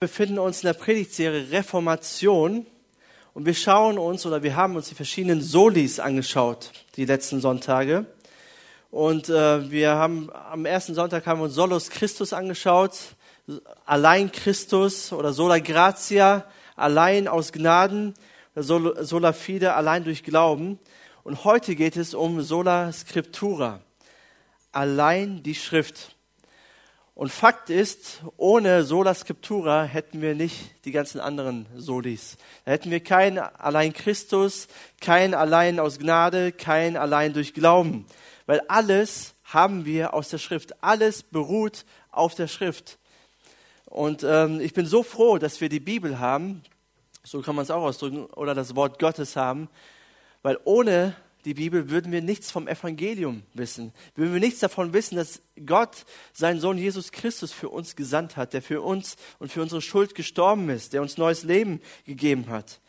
Wir befinden uns in der Predigtserie Reformation und wir schauen uns oder wir haben uns die verschiedenen Solis angeschaut, die letzten Sonntage. Und äh, wir haben am ersten Sonntag haben wir uns Solus Christus angeschaut, allein Christus oder sola gratia, allein aus Gnaden, sola fide, allein durch Glauben. Und heute geht es um sola scriptura, allein die Schrift. Und Fakt ist, ohne Sola Scriptura hätten wir nicht die ganzen anderen Solis. Da hätten wir kein allein Christus, kein allein aus Gnade, kein allein durch Glauben. Weil alles haben wir aus der Schrift. Alles beruht auf der Schrift. Und ähm, ich bin so froh, dass wir die Bibel haben, so kann man es auch ausdrücken, oder das Wort Gottes haben, weil ohne die Bibel, würden wir nichts vom Evangelium wissen. Würden wir nichts davon wissen, dass Gott seinen Sohn Jesus Christus für uns gesandt hat, der für uns und für unsere Schuld gestorben ist, der uns neues Leben gegeben hat.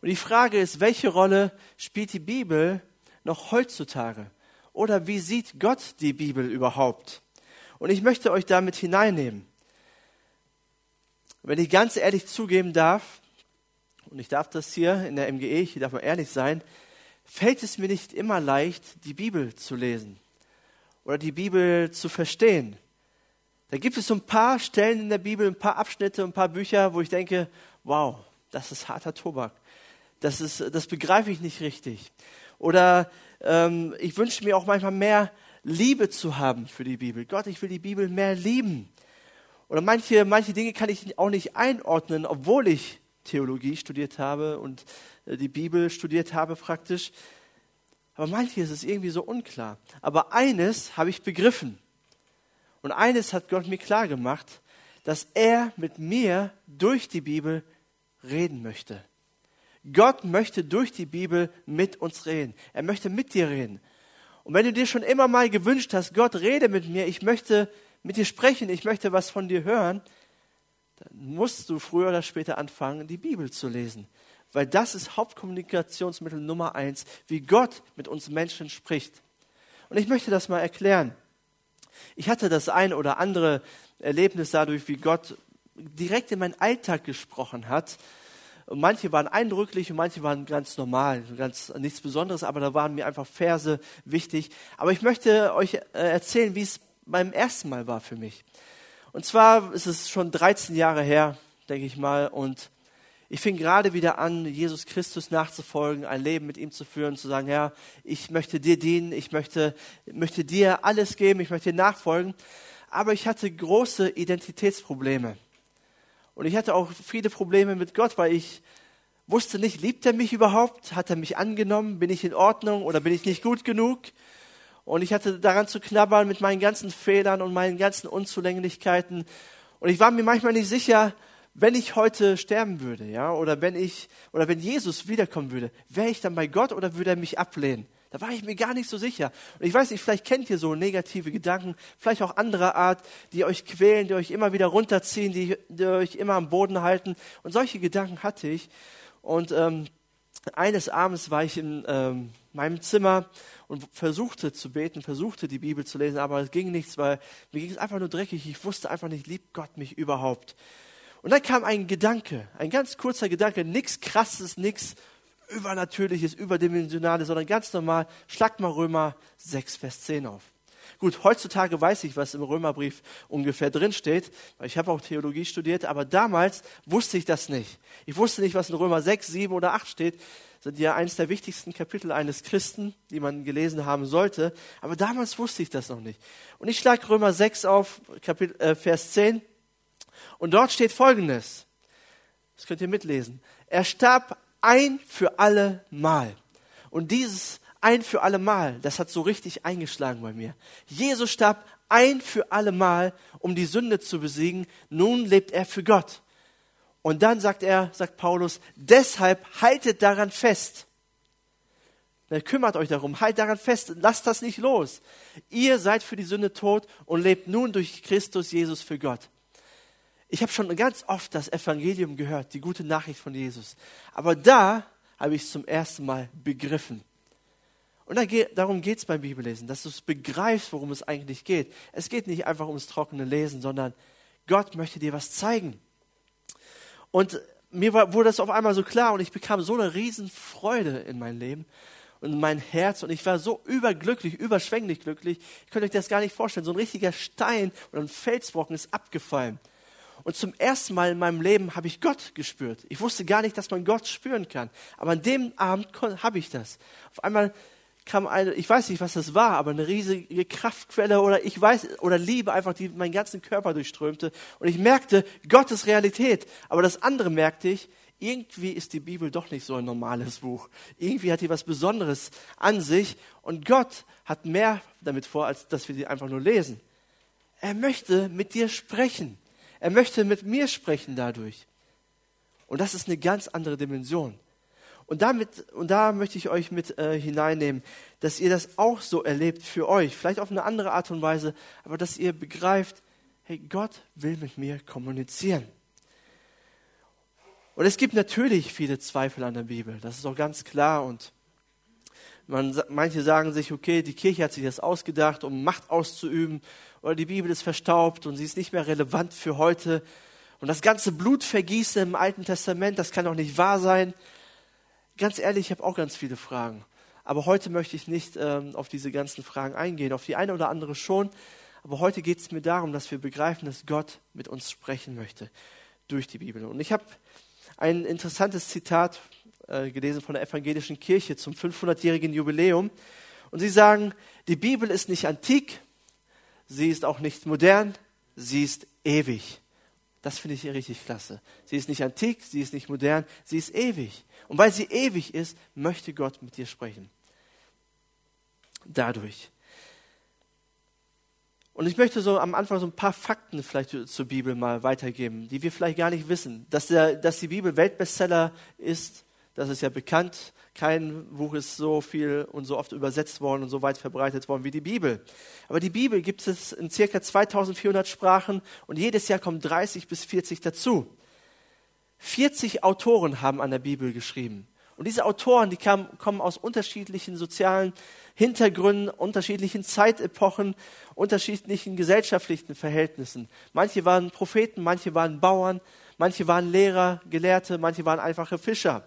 Und die Frage ist, welche Rolle spielt die Bibel noch heutzutage? Oder wie sieht Gott die Bibel überhaupt? Und ich möchte euch damit hineinnehmen. Wenn ich ganz ehrlich zugeben darf, und ich darf das hier in der MGE, ich darf mal ehrlich sein, fällt es mir nicht immer leicht, die Bibel zu lesen oder die Bibel zu verstehen. Da gibt es so ein paar Stellen in der Bibel, ein paar Abschnitte, ein paar Bücher, wo ich denke, wow, das ist harter Tobak. Das, ist, das begreife ich nicht richtig. Oder ähm, ich wünsche mir auch manchmal mehr Liebe zu haben für die Bibel. Gott, ich will die Bibel mehr lieben. Oder manche, manche Dinge kann ich auch nicht einordnen, obwohl ich Theologie studiert habe und äh, die Bibel studiert habe praktisch. Aber manches ist irgendwie so unklar. Aber eines habe ich begriffen. Und eines hat Gott mir klar gemacht, dass er mit mir durch die Bibel reden möchte. Gott möchte durch die Bibel mit uns reden. Er möchte mit dir reden. Und wenn du dir schon immer mal gewünscht hast, Gott rede mit mir, ich möchte mit dir sprechen, ich möchte was von dir hören, dann musst du früher oder später anfangen, die Bibel zu lesen. Weil das ist Hauptkommunikationsmittel Nummer eins, wie Gott mit uns Menschen spricht. Und ich möchte das mal erklären. Ich hatte das ein oder andere Erlebnis dadurch, wie Gott direkt in meinen Alltag gesprochen hat. Und manche waren eindrücklich und manche waren ganz normal, ganz nichts Besonderes, aber da waren mir einfach Verse wichtig. Aber ich möchte euch äh, erzählen, wie es beim ersten Mal war für mich. Und zwar ist es schon 13 Jahre her, denke ich mal, und ich fing gerade wieder an, Jesus Christus nachzufolgen, ein Leben mit ihm zu führen, zu sagen, Herr, ich möchte dir dienen, ich möchte, möchte dir alles geben, ich möchte dir nachfolgen. Aber ich hatte große Identitätsprobleme. Und ich hatte auch viele Probleme mit Gott, weil ich wusste nicht, liebt er mich überhaupt? Hat er mich angenommen? Bin ich in Ordnung oder bin ich nicht gut genug? Und ich hatte daran zu knabbern mit meinen ganzen Fehlern und meinen ganzen Unzulänglichkeiten. Und ich war mir manchmal nicht sicher, wenn ich heute sterben würde, ja, oder wenn ich, oder wenn Jesus wiederkommen würde, wäre ich dann bei Gott oder würde er mich ablehnen? Da war ich mir gar nicht so sicher. Und ich weiß nicht, vielleicht kennt ihr so negative Gedanken, vielleicht auch anderer Art, die euch quälen, die euch immer wieder runterziehen, die, die euch immer am Boden halten. Und solche Gedanken hatte ich. Und ähm, eines Abends war ich in ähm, meinem Zimmer und versuchte zu beten, versuchte die Bibel zu lesen, aber es ging nichts, weil mir ging es einfach nur dreckig. Ich wusste einfach nicht, liebt Gott mich überhaupt. Und dann kam ein Gedanke, ein ganz kurzer Gedanke, nichts krasses, nichts übernatürliches, überdimensionales, sondern ganz normal. Schlag mal Römer 6, Vers 10 auf. Gut, heutzutage weiß ich, was im Römerbrief ungefähr drin steht, weil ich habe auch Theologie studiert, aber damals wusste ich das nicht. Ich wusste nicht, was in Römer 6, 7 oder 8 steht sind ja eines der wichtigsten Kapitel eines Christen, die man gelesen haben sollte. Aber damals wusste ich das noch nicht. Und ich schlage Römer 6 auf, Kapitel, äh, Vers 10. Und dort steht Folgendes. Das könnt ihr mitlesen. Er starb ein für alle Mal. Und dieses ein für alle Mal, das hat so richtig eingeschlagen bei mir. Jesus starb ein für alle Mal, um die Sünde zu besiegen. Nun lebt er für Gott. Und dann sagt er, sagt Paulus, deshalb haltet daran fest. Dann kümmert euch darum, haltet daran fest, lasst das nicht los. Ihr seid für die Sünde tot und lebt nun durch Christus Jesus für Gott. Ich habe schon ganz oft das Evangelium gehört, die gute Nachricht von Jesus. Aber da habe ich es zum ersten Mal begriffen. Und darum geht es beim Bibellesen, dass du es begreifst, worum es eigentlich geht. Es geht nicht einfach ums trockene Lesen, sondern Gott möchte dir was zeigen. Und mir wurde das auf einmal so klar und ich bekam so eine Riesenfreude in mein Leben und in mein Herz und ich war so überglücklich, überschwänglich glücklich. Ich könnte euch das gar nicht vorstellen. So ein richtiger Stein oder ein Felsbrocken ist abgefallen. Und zum ersten Mal in meinem Leben habe ich Gott gespürt. Ich wusste gar nicht, dass man Gott spüren kann. Aber an dem Abend habe ich das. Auf einmal kam eine, ich weiß nicht, was das war, aber eine riesige Kraftquelle oder ich weiß, oder Liebe einfach, die meinen ganzen Körper durchströmte. Und ich merkte, Gott ist Realität. Aber das andere merkte ich, irgendwie ist die Bibel doch nicht so ein normales Buch. Irgendwie hat die was Besonderes an sich. Und Gott hat mehr damit vor, als dass wir die einfach nur lesen. Er möchte mit dir sprechen. Er möchte mit mir sprechen dadurch. Und das ist eine ganz andere Dimension. Und, damit, und da möchte ich euch mit äh, hineinnehmen, dass ihr das auch so erlebt für euch, vielleicht auf eine andere Art und Weise, aber dass ihr begreift, hey, Gott will mit mir kommunizieren. Und es gibt natürlich viele Zweifel an der Bibel, das ist auch ganz klar. Und man, manche sagen sich, okay, die Kirche hat sich das ausgedacht, um Macht auszuüben, oder die Bibel ist verstaubt und sie ist nicht mehr relevant für heute. Und das ganze Blutvergießen im Alten Testament, das kann doch nicht wahr sein ganz ehrlich, ich habe auch ganz viele Fragen. Aber heute möchte ich nicht ähm, auf diese ganzen Fragen eingehen. Auf die eine oder andere schon. Aber heute geht es mir darum, dass wir begreifen, dass Gott mit uns sprechen möchte durch die Bibel. Und ich habe ein interessantes Zitat äh, gelesen von der evangelischen Kirche zum 500-jährigen Jubiläum. Und sie sagen, die Bibel ist nicht antik, sie ist auch nicht modern, sie ist ewig. Das finde ich richtig klasse. Sie ist nicht antik, sie ist nicht modern, sie ist ewig. Und weil sie ewig ist, möchte Gott mit dir sprechen. Dadurch. Und ich möchte so am Anfang so ein paar Fakten vielleicht zur Bibel mal weitergeben, die wir vielleicht gar nicht wissen. Dass, der, dass die Bibel Weltbestseller ist, das ist ja bekannt. Kein Buch ist so viel und so oft übersetzt worden und so weit verbreitet worden wie die Bibel. Aber die Bibel gibt es in circa 2400 Sprachen und jedes Jahr kommen 30 bis 40 dazu. 40 Autoren haben an der Bibel geschrieben. Und diese Autoren, die kamen, kommen aus unterschiedlichen sozialen Hintergründen, unterschiedlichen Zeitepochen, unterschiedlichen gesellschaftlichen Verhältnissen. Manche waren Propheten, manche waren Bauern, manche waren Lehrer, Gelehrte, manche waren einfache Fischer.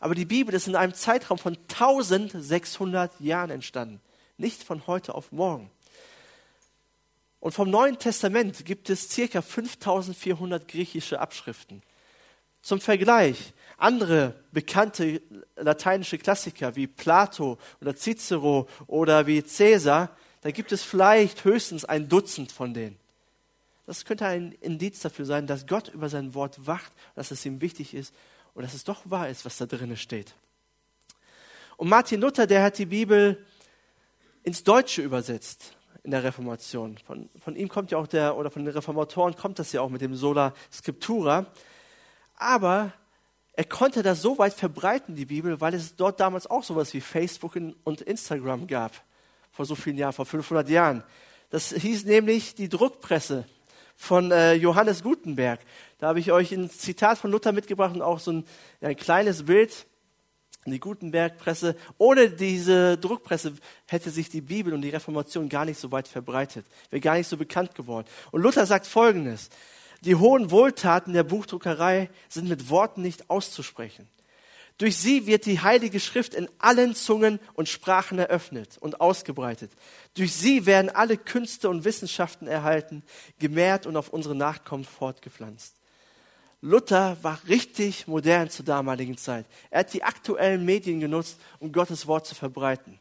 Aber die Bibel ist in einem Zeitraum von 1600 Jahren entstanden, nicht von heute auf morgen. Und vom Neuen Testament gibt es circa 5400 griechische Abschriften. Zum Vergleich, andere bekannte lateinische Klassiker wie Plato oder Cicero oder wie Caesar, da gibt es vielleicht höchstens ein Dutzend von denen. Das könnte ein Indiz dafür sein, dass Gott über sein Wort wacht, dass es ihm wichtig ist und dass es doch wahr ist, was da drinnen steht. Und Martin Luther, der hat die Bibel ins Deutsche übersetzt in der Reformation. Von, von ihm kommt ja auch der, oder von den Reformatoren kommt das ja auch mit dem Sola Scriptura. Aber er konnte das so weit verbreiten, die Bibel, weil es dort damals auch sowas wie Facebook und Instagram gab. Vor so vielen Jahren, vor 500 Jahren. Das hieß nämlich die Druckpresse von äh, Johannes Gutenberg. Da habe ich euch ein Zitat von Luther mitgebracht und auch so ein, ein kleines Bild. Die Gutenberg-Presse. Ohne diese Druckpresse hätte sich die Bibel und die Reformation gar nicht so weit verbreitet, wäre gar nicht so bekannt geworden. Und Luther sagt Folgendes. Die hohen Wohltaten der Buchdruckerei sind mit Worten nicht auszusprechen. Durch sie wird die Heilige Schrift in allen Zungen und Sprachen eröffnet und ausgebreitet. Durch sie werden alle Künste und Wissenschaften erhalten, gemehrt und auf unsere Nachkommen fortgepflanzt. Luther war richtig modern zur damaligen Zeit. Er hat die aktuellen Medien genutzt, um Gottes Wort zu verbreiten.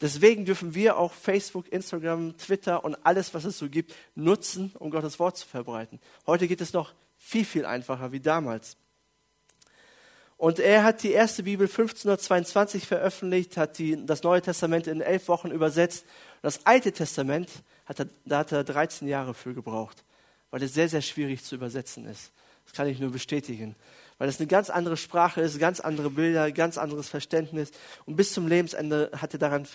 Deswegen dürfen wir auch Facebook, Instagram, Twitter und alles, was es so gibt, nutzen, um Gottes Wort zu verbreiten. Heute geht es noch viel, viel einfacher wie damals. Und er hat die erste Bibel 1522 veröffentlicht, hat die, das Neue Testament in elf Wochen übersetzt. Das Alte Testament, hat er, da hat er 13 Jahre für gebraucht, weil es sehr, sehr schwierig zu übersetzen ist. Das kann ich nur bestätigen weil es eine ganz andere Sprache ist, ganz andere Bilder, ganz anderes Verständnis. Und bis zum Lebensende hat er daran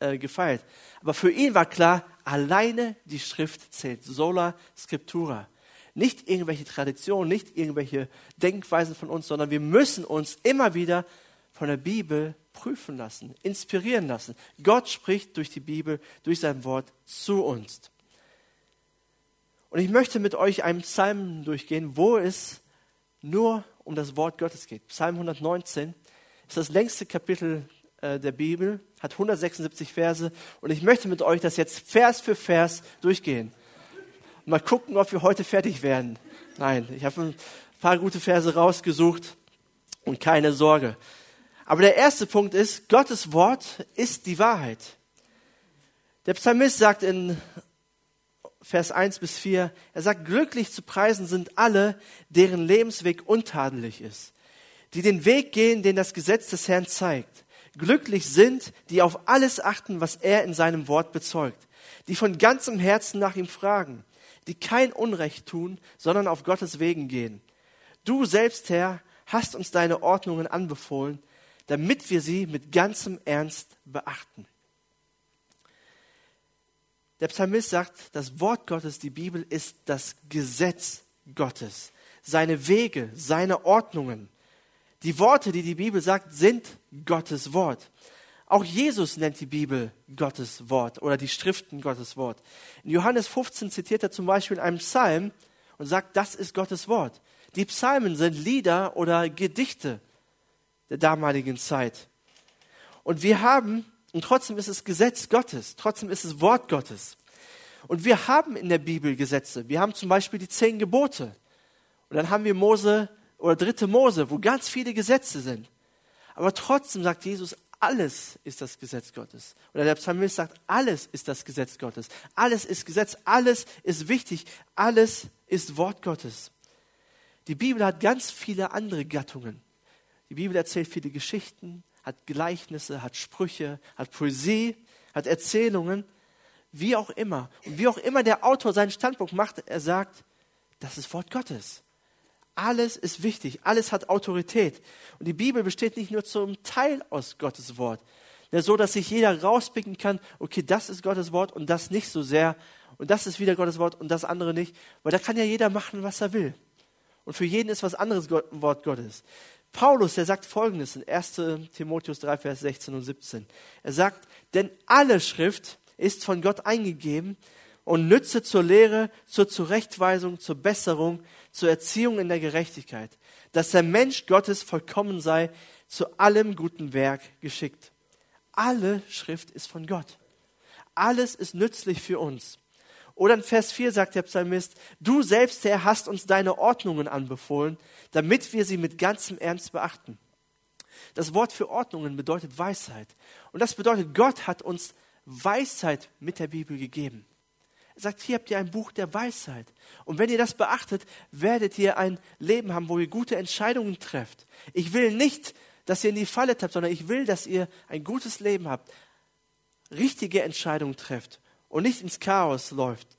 äh, gefeilt. Aber für ihn war klar, alleine die Schrift zählt. Sola Scriptura. Nicht irgendwelche Traditionen, nicht irgendwelche Denkweisen von uns, sondern wir müssen uns immer wieder von der Bibel prüfen lassen, inspirieren lassen. Gott spricht durch die Bibel, durch sein Wort zu uns. Und ich möchte mit euch einen Psalm durchgehen, wo es nur um das Wort Gottes geht. Psalm 119 ist das längste Kapitel äh, der Bibel, hat 176 Verse und ich möchte mit euch das jetzt Vers für Vers durchgehen. Mal gucken, ob wir heute fertig werden. Nein, ich habe ein paar gute Verse rausgesucht und keine Sorge. Aber der erste Punkt ist, Gottes Wort ist die Wahrheit. Der Psalmist sagt in Vers 1 bis 4, er sagt, glücklich zu preisen sind alle, deren Lebensweg untadelig ist, die den Weg gehen, den das Gesetz des Herrn zeigt. Glücklich sind, die auf alles achten, was er in seinem Wort bezeugt, die von ganzem Herzen nach ihm fragen, die kein Unrecht tun, sondern auf Gottes Wegen gehen. Du selbst, Herr, hast uns deine Ordnungen anbefohlen, damit wir sie mit ganzem Ernst beachten. Der Psalmist sagt, das Wort Gottes, die Bibel, ist das Gesetz Gottes, seine Wege, seine Ordnungen. Die Worte, die die Bibel sagt, sind Gottes Wort. Auch Jesus nennt die Bibel Gottes Wort oder die Schriften Gottes Wort. In Johannes 15 zitiert er zum Beispiel einen Psalm und sagt, das ist Gottes Wort. Die Psalmen sind Lieder oder Gedichte der damaligen Zeit. Und wir haben, und trotzdem ist es Gesetz Gottes, trotzdem ist es Wort Gottes. Und wir haben in der Bibel Gesetze. Wir haben zum Beispiel die zehn Gebote. Und dann haben wir Mose oder dritte Mose, wo ganz viele Gesetze sind. Aber trotzdem sagt Jesus, alles ist das Gesetz Gottes. Oder der Psalmist sagt, alles ist das Gesetz Gottes. Alles ist Gesetz, alles ist wichtig, alles ist Wort Gottes. Die Bibel hat ganz viele andere Gattungen. Die Bibel erzählt viele Geschichten, hat Gleichnisse, hat Sprüche, hat Poesie, hat Erzählungen, wie auch immer. Und wie auch immer der Autor seinen Standpunkt macht, er sagt, das ist Wort Gottes. Alles ist wichtig, alles hat Autorität. Und die Bibel besteht nicht nur zum Teil aus Gottes Wort, ja, so dass sich jeder rauspicken kann, okay, das ist Gottes Wort und das nicht so sehr und das ist wieder Gottes Wort und das andere nicht, weil da kann ja jeder machen, was er will. Und für jeden ist was anderes Wort Gottes. Paulus, der sagt Folgendes in 1 Timotheus 3, Vers 16 und 17. Er sagt, denn alle Schrift ist von Gott eingegeben und nütze zur Lehre, zur Zurechtweisung, zur Besserung, zur Erziehung in der Gerechtigkeit, dass der Mensch Gottes vollkommen sei, zu allem guten Werk geschickt. Alle Schrift ist von Gott. Alles ist nützlich für uns. Oder in Vers 4 sagt der Psalmist, du selbst, Herr, hast uns deine Ordnungen anbefohlen, damit wir sie mit ganzem Ernst beachten. Das Wort für Ordnungen bedeutet Weisheit. Und das bedeutet, Gott hat uns Weisheit mit der Bibel gegeben. Er sagt, hier habt ihr ein Buch der Weisheit. Und wenn ihr das beachtet, werdet ihr ein Leben haben, wo ihr gute Entscheidungen trefft. Ich will nicht, dass ihr in die Falle tappt, sondern ich will, dass ihr ein gutes Leben habt, richtige Entscheidungen trefft und nicht ins Chaos läuft.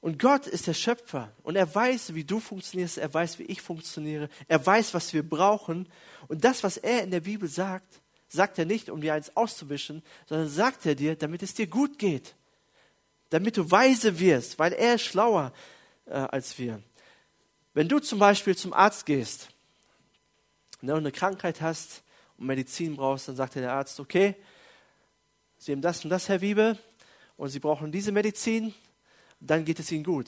Und Gott ist der Schöpfer und er weiß, wie du funktionierst, er weiß, wie ich funktioniere, er weiß, was wir brauchen. Und das, was er in der Bibel sagt, sagt er nicht, um dir eins auszuwischen, sondern sagt er dir, damit es dir gut geht, damit du weise wirst, weil er ist schlauer äh, als wir. Wenn du zum Beispiel zum Arzt gehst ne, und eine Krankheit hast und Medizin brauchst, dann sagt dir der Arzt, okay, Sie haben das und das, Herr Wiebe, und Sie brauchen diese Medizin, dann geht es Ihnen gut.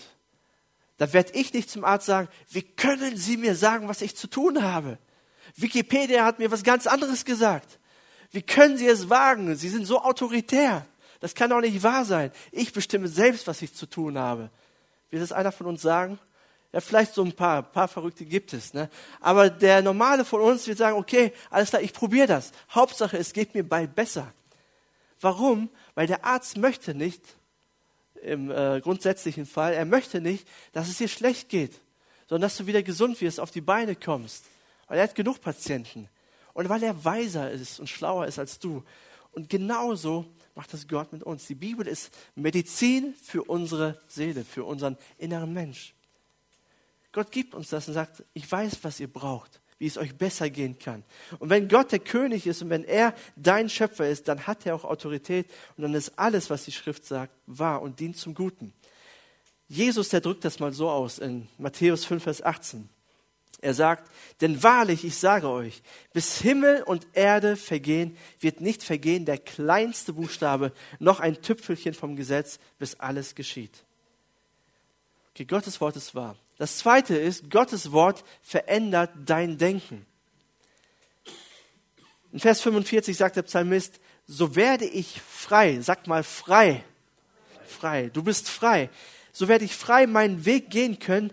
Da werde ich nicht zum Arzt sagen, wie können Sie mir sagen, was ich zu tun habe? Wikipedia hat mir was ganz anderes gesagt. Wie können Sie es wagen? Sie sind so autoritär. Das kann doch nicht wahr sein. Ich bestimme selbst, was ich zu tun habe. Wird das einer von uns sagen? Ja, vielleicht so ein paar, ein paar Verrückte gibt es. Ne? Aber der Normale von uns wird sagen, okay, alles klar, ich probiere das. Hauptsache, es geht mir bald besser. Warum? Weil der Arzt möchte nicht, im äh, grundsätzlichen Fall, er möchte nicht, dass es dir schlecht geht, sondern dass du wieder gesund wirst, auf die Beine kommst. Weil er hat genug Patienten. Und weil er weiser ist und schlauer ist als du. Und genauso macht das Gott mit uns. Die Bibel ist Medizin für unsere Seele, für unseren inneren Mensch. Gott gibt uns das und sagt, ich weiß, was ihr braucht wie es euch besser gehen kann. Und wenn Gott der König ist und wenn er dein Schöpfer ist, dann hat er auch Autorität und dann ist alles, was die Schrift sagt, wahr und dient zum Guten. Jesus, der drückt das mal so aus in Matthäus 5, Vers 18. Er sagt, denn wahrlich, ich sage euch, bis Himmel und Erde vergehen, wird nicht vergehen der kleinste Buchstabe, noch ein Tüpfelchen vom Gesetz, bis alles geschieht. Okay, Gottes Wort ist wahr. Das zweite ist, Gottes Wort verändert dein Denken. In Vers 45 sagt der Psalmist, so werde ich frei, sag mal frei, frei, du bist frei, so werde ich frei meinen Weg gehen können,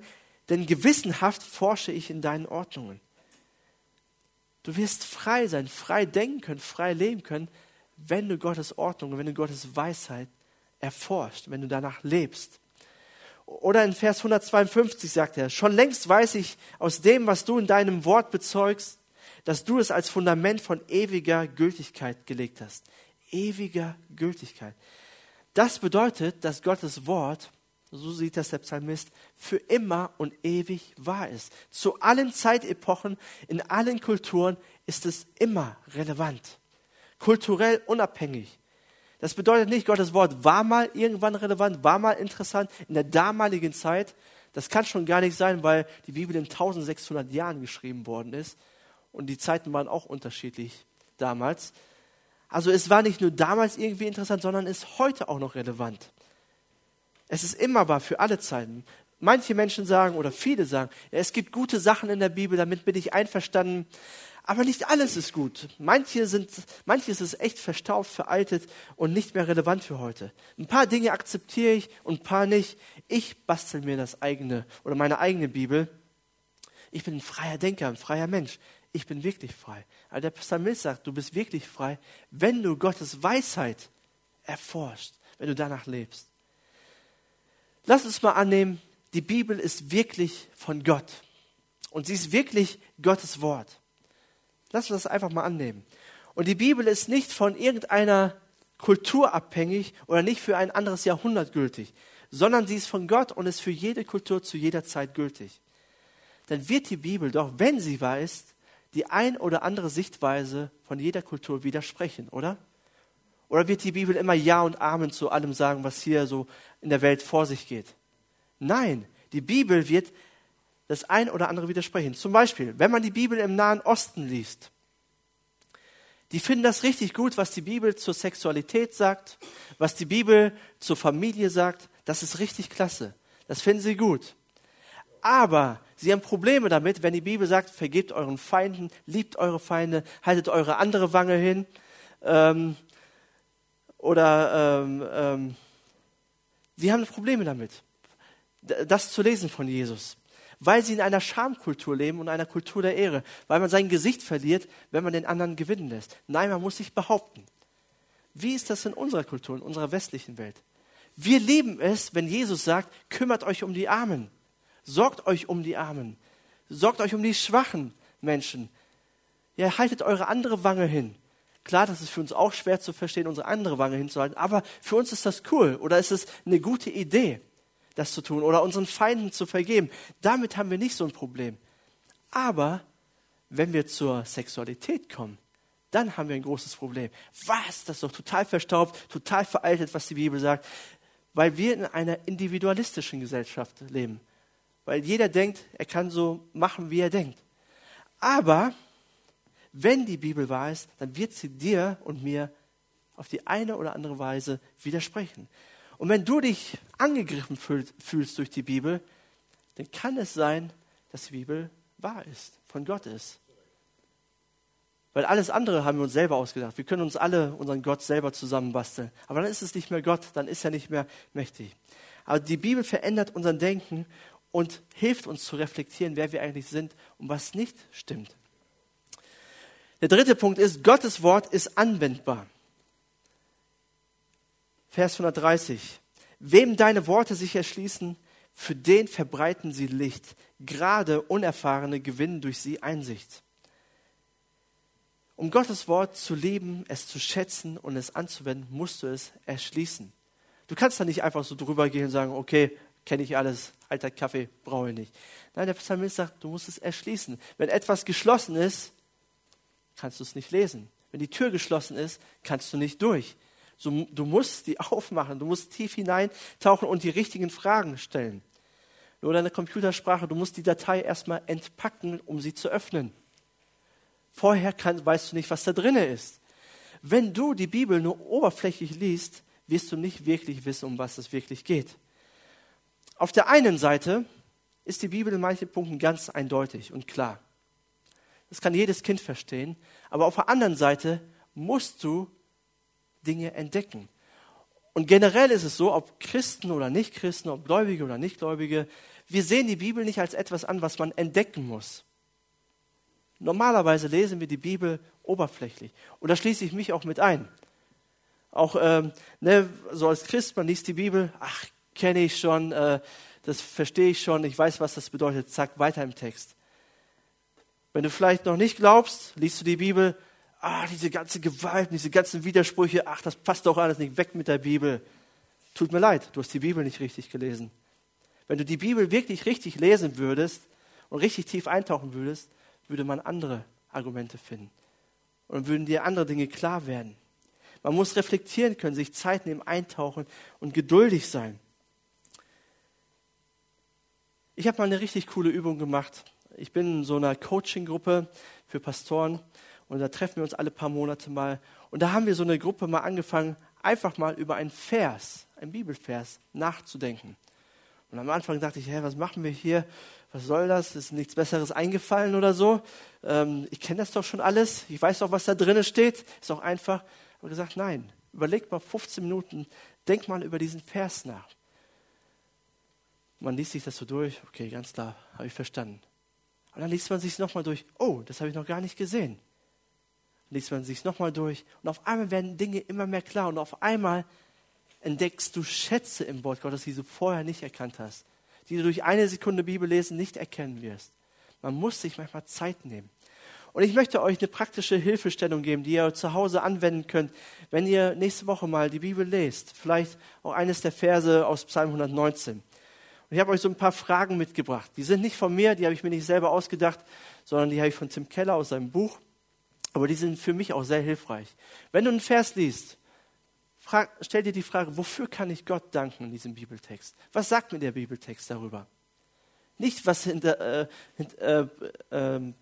denn gewissenhaft forsche ich in deinen Ordnungen. Du wirst frei sein, frei denken können, frei leben können, wenn du Gottes Ordnung, wenn du Gottes Weisheit erforscht, wenn du danach lebst. Oder in Vers 152 sagt er, schon längst weiß ich aus dem, was du in deinem Wort bezeugst, dass du es als Fundament von ewiger Gültigkeit gelegt hast. Ewiger Gültigkeit. Das bedeutet, dass Gottes Wort, so sieht das der Psalmist, für immer und ewig wahr ist. Zu allen Zeitepochen, in allen Kulturen ist es immer relevant. Kulturell unabhängig. Das bedeutet nicht, Gottes Wort war mal irgendwann relevant, war mal interessant in der damaligen Zeit. Das kann schon gar nicht sein, weil die Bibel in 1600 Jahren geschrieben worden ist und die Zeiten waren auch unterschiedlich damals. Also es war nicht nur damals irgendwie interessant, sondern ist heute auch noch relevant. Es ist immer wahr für alle Zeiten. Manche Menschen sagen oder viele sagen, ja, es gibt gute Sachen in der Bibel, damit bin ich einverstanden. Aber nicht alles ist gut. Manche sind, manches ist echt verstaubt, veraltet und nicht mehr relevant für heute. Ein paar Dinge akzeptiere ich und ein paar nicht. Ich bastel mir das eigene oder meine eigene Bibel. Ich bin ein freier Denker, ein freier Mensch. Ich bin wirklich frei. Aber der Psalmist sagt, du bist wirklich frei, wenn du Gottes Weisheit erforscht, wenn du danach lebst. Lass uns mal annehmen, die Bibel ist wirklich von Gott. Und sie ist wirklich Gottes Wort. Lass uns das einfach mal annehmen. Und die Bibel ist nicht von irgendeiner Kultur abhängig oder nicht für ein anderes Jahrhundert gültig, sondern sie ist von Gott und ist für jede Kultur zu jeder Zeit gültig. Dann wird die Bibel doch, wenn sie wahr ist, die ein oder andere Sichtweise von jeder Kultur widersprechen, oder? Oder wird die Bibel immer Ja und Amen zu allem sagen, was hier so in der Welt vor sich geht? Nein, die Bibel wird das ein oder andere widersprechen. Zum Beispiel, wenn man die Bibel im Nahen Osten liest, die finden das richtig gut, was die Bibel zur Sexualität sagt, was die Bibel zur Familie sagt. Das ist richtig klasse. Das finden sie gut. Aber sie haben Probleme damit, wenn die Bibel sagt, vergebt euren Feinden, liebt eure Feinde, haltet eure andere Wange hin. Ähm, oder ähm, ähm, sie haben Probleme damit, das zu lesen von Jesus weil sie in einer Schamkultur leben und einer Kultur der Ehre, weil man sein Gesicht verliert, wenn man den anderen gewinnen lässt. Nein, man muss sich behaupten. Wie ist das in unserer Kultur, in unserer westlichen Welt? Wir lieben es, wenn Jesus sagt, kümmert euch um die Armen, sorgt euch um die Armen, sorgt euch um die schwachen Menschen. Ja, haltet eure andere Wange hin. Klar, das ist für uns auch schwer zu verstehen, unsere andere Wange hinzuhalten, aber für uns ist das cool oder ist es eine gute Idee das zu tun oder unseren Feinden zu vergeben. Damit haben wir nicht so ein Problem. Aber wenn wir zur Sexualität kommen, dann haben wir ein großes Problem. Was? Das ist doch total verstaubt, total veraltet, was die Bibel sagt. Weil wir in einer individualistischen Gesellschaft leben. Weil jeder denkt, er kann so machen, wie er denkt. Aber wenn die Bibel wahr ist, dann wird sie dir und mir auf die eine oder andere Weise widersprechen. Und wenn du dich angegriffen fühlst durch die Bibel, dann kann es sein, dass die Bibel wahr ist, von Gott ist. Weil alles andere haben wir uns selber ausgedacht. Wir können uns alle unseren Gott selber zusammenbasteln. Aber dann ist es nicht mehr Gott, dann ist er nicht mehr mächtig. Aber die Bibel verändert unser Denken und hilft uns zu reflektieren, wer wir eigentlich sind und was nicht stimmt. Der dritte Punkt ist, Gottes Wort ist anwendbar. Vers 130. Wem deine Worte sich erschließen, für den verbreiten sie Licht. Gerade Unerfahrene gewinnen durch sie Einsicht. Um Gottes Wort zu lieben, es zu schätzen und es anzuwenden, musst du es erschließen. Du kannst da nicht einfach so drüber gehen und sagen, okay, kenne ich alles, alter Kaffee, brauche ich nicht. Nein, der Psalmist sagt, du musst es erschließen. Wenn etwas geschlossen ist, kannst du es nicht lesen. Wenn die Tür geschlossen ist, kannst du nicht durch. So, du musst die aufmachen, du musst tief hineintauchen und die richtigen Fragen stellen. Nur deine Computersprache, du musst die Datei erstmal entpacken, um sie zu öffnen. Vorher kann, weißt du nicht, was da drin ist. Wenn du die Bibel nur oberflächlich liest, wirst du nicht wirklich wissen, um was es wirklich geht. Auf der einen Seite ist die Bibel in manchen Punkten ganz eindeutig und klar. Das kann jedes Kind verstehen. Aber auf der anderen Seite musst du Dinge entdecken. Und generell ist es so, ob Christen oder Nichtchristen, ob Gläubige oder Nichtgläubige, wir sehen die Bibel nicht als etwas an, was man entdecken muss. Normalerweise lesen wir die Bibel oberflächlich. Und da schließe ich mich auch mit ein. Auch ähm, ne, so als Christ, man liest die Bibel, ach, kenne ich schon, äh, das verstehe ich schon, ich weiß, was das bedeutet, zack, weiter im Text. Wenn du vielleicht noch nicht glaubst, liest du die Bibel, ah, diese ganze Gewalt, diese ganzen Widersprüche, ach, das passt doch alles nicht, weg mit der Bibel. Tut mir leid, du hast die Bibel nicht richtig gelesen. Wenn du die Bibel wirklich richtig lesen würdest und richtig tief eintauchen würdest, würde man andere Argumente finden. Und würden dir andere Dinge klar werden. Man muss reflektieren können, sich Zeit nehmen, eintauchen und geduldig sein. Ich habe mal eine richtig coole Übung gemacht. Ich bin in so einer Coaching-Gruppe für Pastoren und da treffen wir uns alle paar Monate mal. Und da haben wir so eine Gruppe mal angefangen, einfach mal über einen Vers, einen Bibelvers nachzudenken. Und am Anfang dachte ich, hä, was machen wir hier? Was soll das? Ist nichts Besseres eingefallen oder so? Ähm, ich kenne das doch schon alles. Ich weiß doch, was da drinnen steht. Ist auch einfach. Aber gesagt, nein, überleg mal 15 Minuten, denk mal über diesen Vers nach. Man liest sich das so durch, okay, ganz klar, habe ich verstanden. Und dann liest man sich es nochmal durch, oh, das habe ich noch gar nicht gesehen. Liest man sich nochmal durch und auf einmal werden Dinge immer mehr klar und auf einmal entdeckst du Schätze im Wort Gottes, die du vorher nicht erkannt hast, die du durch eine Sekunde Bibellesen nicht erkennen wirst. Man muss sich manchmal Zeit nehmen. Und ich möchte euch eine praktische Hilfestellung geben, die ihr zu Hause anwenden könnt, wenn ihr nächste Woche mal die Bibel lest. Vielleicht auch eines der Verse aus Psalm 119. Und ich habe euch so ein paar Fragen mitgebracht. Die sind nicht von mir, die habe ich mir nicht selber ausgedacht, sondern die habe ich von Tim Keller aus seinem Buch. Aber die sind für mich auch sehr hilfreich. Wenn du einen Vers liest, frag, stell dir die Frage, wofür kann ich Gott danken in diesem Bibeltext? Was sagt mir der Bibeltext darüber? Nicht, was hinter, äh, hinter, äh, äh,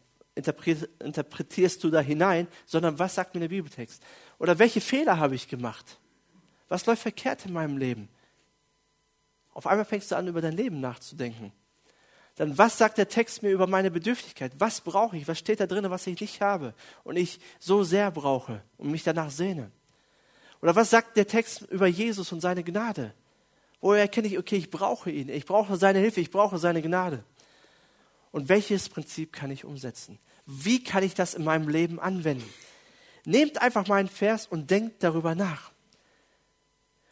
interpretierst du da hinein, sondern was sagt mir der Bibeltext? Oder welche Fehler habe ich gemacht? Was läuft verkehrt in meinem Leben? Auf einmal fängst du an, über dein Leben nachzudenken. Dann, was sagt der Text mir über meine Bedürftigkeit? Was brauche ich? Was steht da drin, was ich nicht habe und ich so sehr brauche und mich danach sehne? Oder was sagt der Text über Jesus und seine Gnade? Woher erkenne ich, okay, ich brauche ihn, ich brauche seine Hilfe, ich brauche seine Gnade? Und welches Prinzip kann ich umsetzen? Wie kann ich das in meinem Leben anwenden? Nehmt einfach mal einen Vers und denkt darüber nach.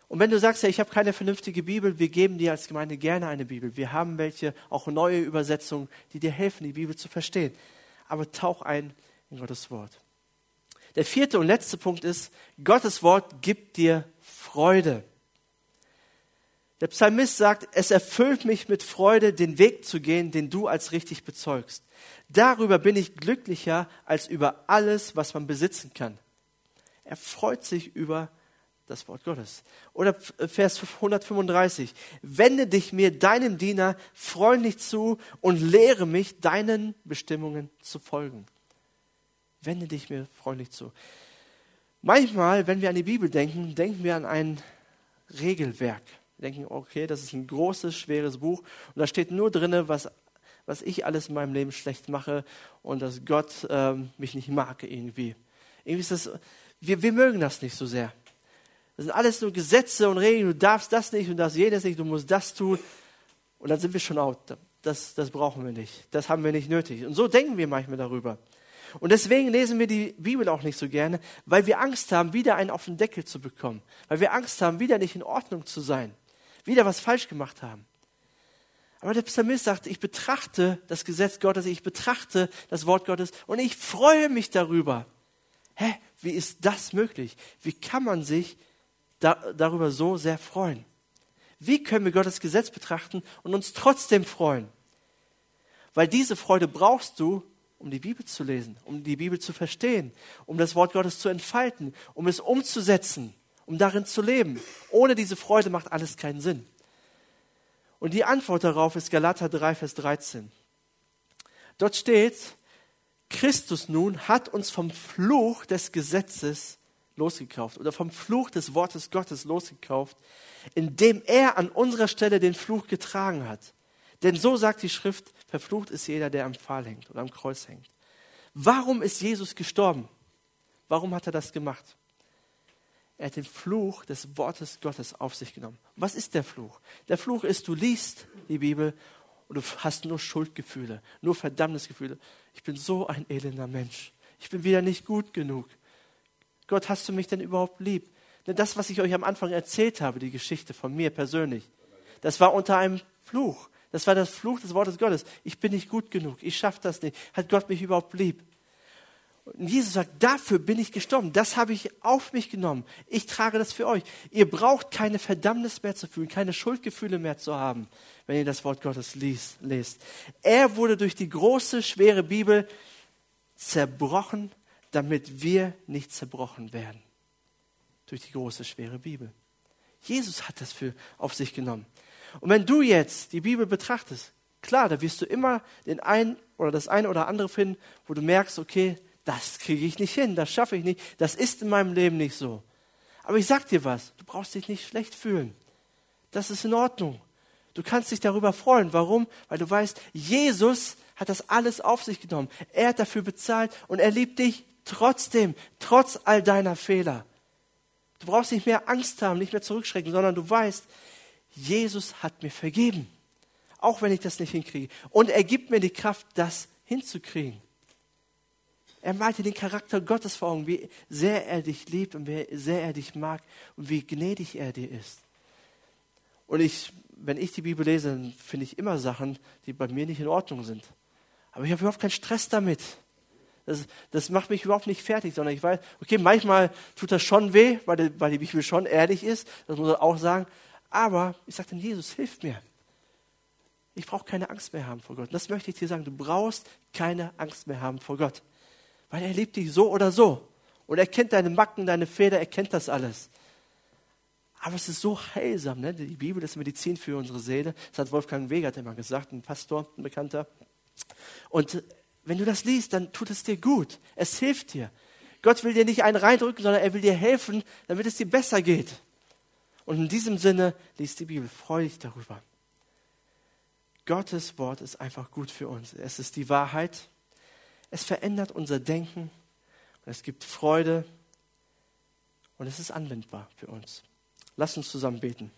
Und wenn du sagst, ja, ich habe keine vernünftige Bibel, wir geben dir als Gemeinde gerne eine Bibel. Wir haben welche, auch neue Übersetzungen, die dir helfen, die Bibel zu verstehen. Aber tauch ein in Gottes Wort. Der vierte und letzte Punkt ist, Gottes Wort gibt dir Freude. Der Psalmist sagt, es erfüllt mich mit Freude, den Weg zu gehen, den du als richtig bezeugst. Darüber bin ich glücklicher als über alles, was man besitzen kann. Er freut sich über das Wort Gottes. Oder Vers 135. Wende dich mir, deinem Diener, freundlich zu und lehre mich, deinen Bestimmungen zu folgen. Wende dich mir freundlich zu. Manchmal, wenn wir an die Bibel denken, denken wir an ein Regelwerk. Wir denken, okay, das ist ein großes, schweres Buch und da steht nur drin, was was ich alles in meinem Leben schlecht mache und dass Gott ähm, mich nicht mag irgendwie. Irgendwie ist das, wir, wir mögen das nicht so sehr. Das sind alles nur Gesetze und Regeln. Du darfst das nicht und das jenes nicht, du musst das tun. Und dann sind wir schon out. Das, das brauchen wir nicht. Das haben wir nicht nötig. Und so denken wir manchmal darüber. Und deswegen lesen wir die Bibel auch nicht so gerne, weil wir Angst haben, wieder einen auf den Deckel zu bekommen. Weil wir Angst haben, wieder nicht in Ordnung zu sein. Wieder was falsch gemacht haben. Aber der Psalmist sagt, ich betrachte das Gesetz Gottes, ich betrachte das Wort Gottes und ich freue mich darüber. Hä, wie ist das möglich? Wie kann man sich da, darüber so sehr freuen? Wie können wir Gottes Gesetz betrachten und uns trotzdem freuen? Weil diese Freude brauchst du, um die Bibel zu lesen, um die Bibel zu verstehen, um das Wort Gottes zu entfalten, um es umzusetzen, um darin zu leben. Ohne diese Freude macht alles keinen Sinn. Und die Antwort darauf ist Galater 3, Vers 13. Dort steht, Christus nun hat uns vom Fluch des Gesetzes losgekauft oder vom Fluch des Wortes Gottes losgekauft, indem er an unserer Stelle den Fluch getragen hat. Denn so sagt die Schrift, verflucht ist jeder, der am Pfahl hängt oder am Kreuz hängt. Warum ist Jesus gestorben? Warum hat er das gemacht? Er hat den Fluch des Wortes Gottes auf sich genommen. Was ist der Fluch? Der Fluch ist, du liest die Bibel und du hast nur Schuldgefühle, nur Verdammnisgefühle. Ich bin so ein elender Mensch. Ich bin wieder nicht gut genug. Gott, hast du mich denn überhaupt lieb? Denn das, was ich euch am Anfang erzählt habe, die Geschichte von mir persönlich, das war unter einem Fluch. Das war das Fluch des Wortes Gottes. Ich bin nicht gut genug. Ich schaffe das nicht. Hat Gott mich überhaupt lieb? Und Jesus sagt, dafür bin ich gestorben. Das habe ich auf mich genommen. Ich trage das für euch. Ihr braucht keine Verdammnis mehr zu fühlen, keine Schuldgefühle mehr zu haben, wenn ihr das Wort Gottes liest, lest. Er wurde durch die große, schwere Bibel zerbrochen, damit wir nicht zerbrochen werden. Durch die große, schwere Bibel. Jesus hat das für auf sich genommen. Und wenn du jetzt die Bibel betrachtest, klar, da wirst du immer den einen oder das eine oder andere finden, wo du merkst, okay, das kriege ich nicht hin, das schaffe ich nicht, das ist in meinem Leben nicht so. Aber ich sag dir was, du brauchst dich nicht schlecht fühlen. Das ist in Ordnung. Du kannst dich darüber freuen. Warum? Weil du weißt, Jesus hat das alles auf sich genommen. Er hat dafür bezahlt und er liebt dich trotzdem, trotz all deiner Fehler. Du brauchst nicht mehr Angst haben, nicht mehr zurückschrecken, sondern du weißt, Jesus hat mir vergeben. Auch wenn ich das nicht hinkriege. Und er gibt mir die Kraft, das hinzukriegen. Er malt dir den Charakter Gottes vor Augen, wie sehr er dich liebt und wie sehr er dich mag und wie gnädig er dir ist. Und ich, wenn ich die Bibel lese, finde ich immer Sachen, die bei mir nicht in Ordnung sind. Aber ich habe überhaupt keinen Stress damit. Das, das macht mich überhaupt nicht fertig, sondern ich weiß, okay, manchmal tut das schon weh, weil die, weil die Bibel schon ehrlich ist, das muss man auch sagen. Aber ich sage dann, Jesus, hilf mir. Ich brauche keine Angst mehr haben vor Gott. Das möchte ich dir sagen. Du brauchst keine Angst mehr haben vor Gott. Weil er liebt dich so oder so. Und er kennt deine Macken, deine Fehler, er kennt das alles. Aber es ist so heilsam, ne? Die Bibel ist Medizin für unsere Seele. Das hat Wolfgang Wegert immer gesagt, ein Pastor, ein Bekannter. Und wenn du das liest, dann tut es dir gut. Es hilft dir. Gott will dir nicht einen reindrücken, sondern er will dir helfen, damit es dir besser geht. Und in diesem Sinne, liest die Bibel, freu dich darüber. Gottes Wort ist einfach gut für uns. Es ist die Wahrheit es verändert unser Denken und es gibt Freude und es ist anwendbar für uns. Lass uns zusammen beten.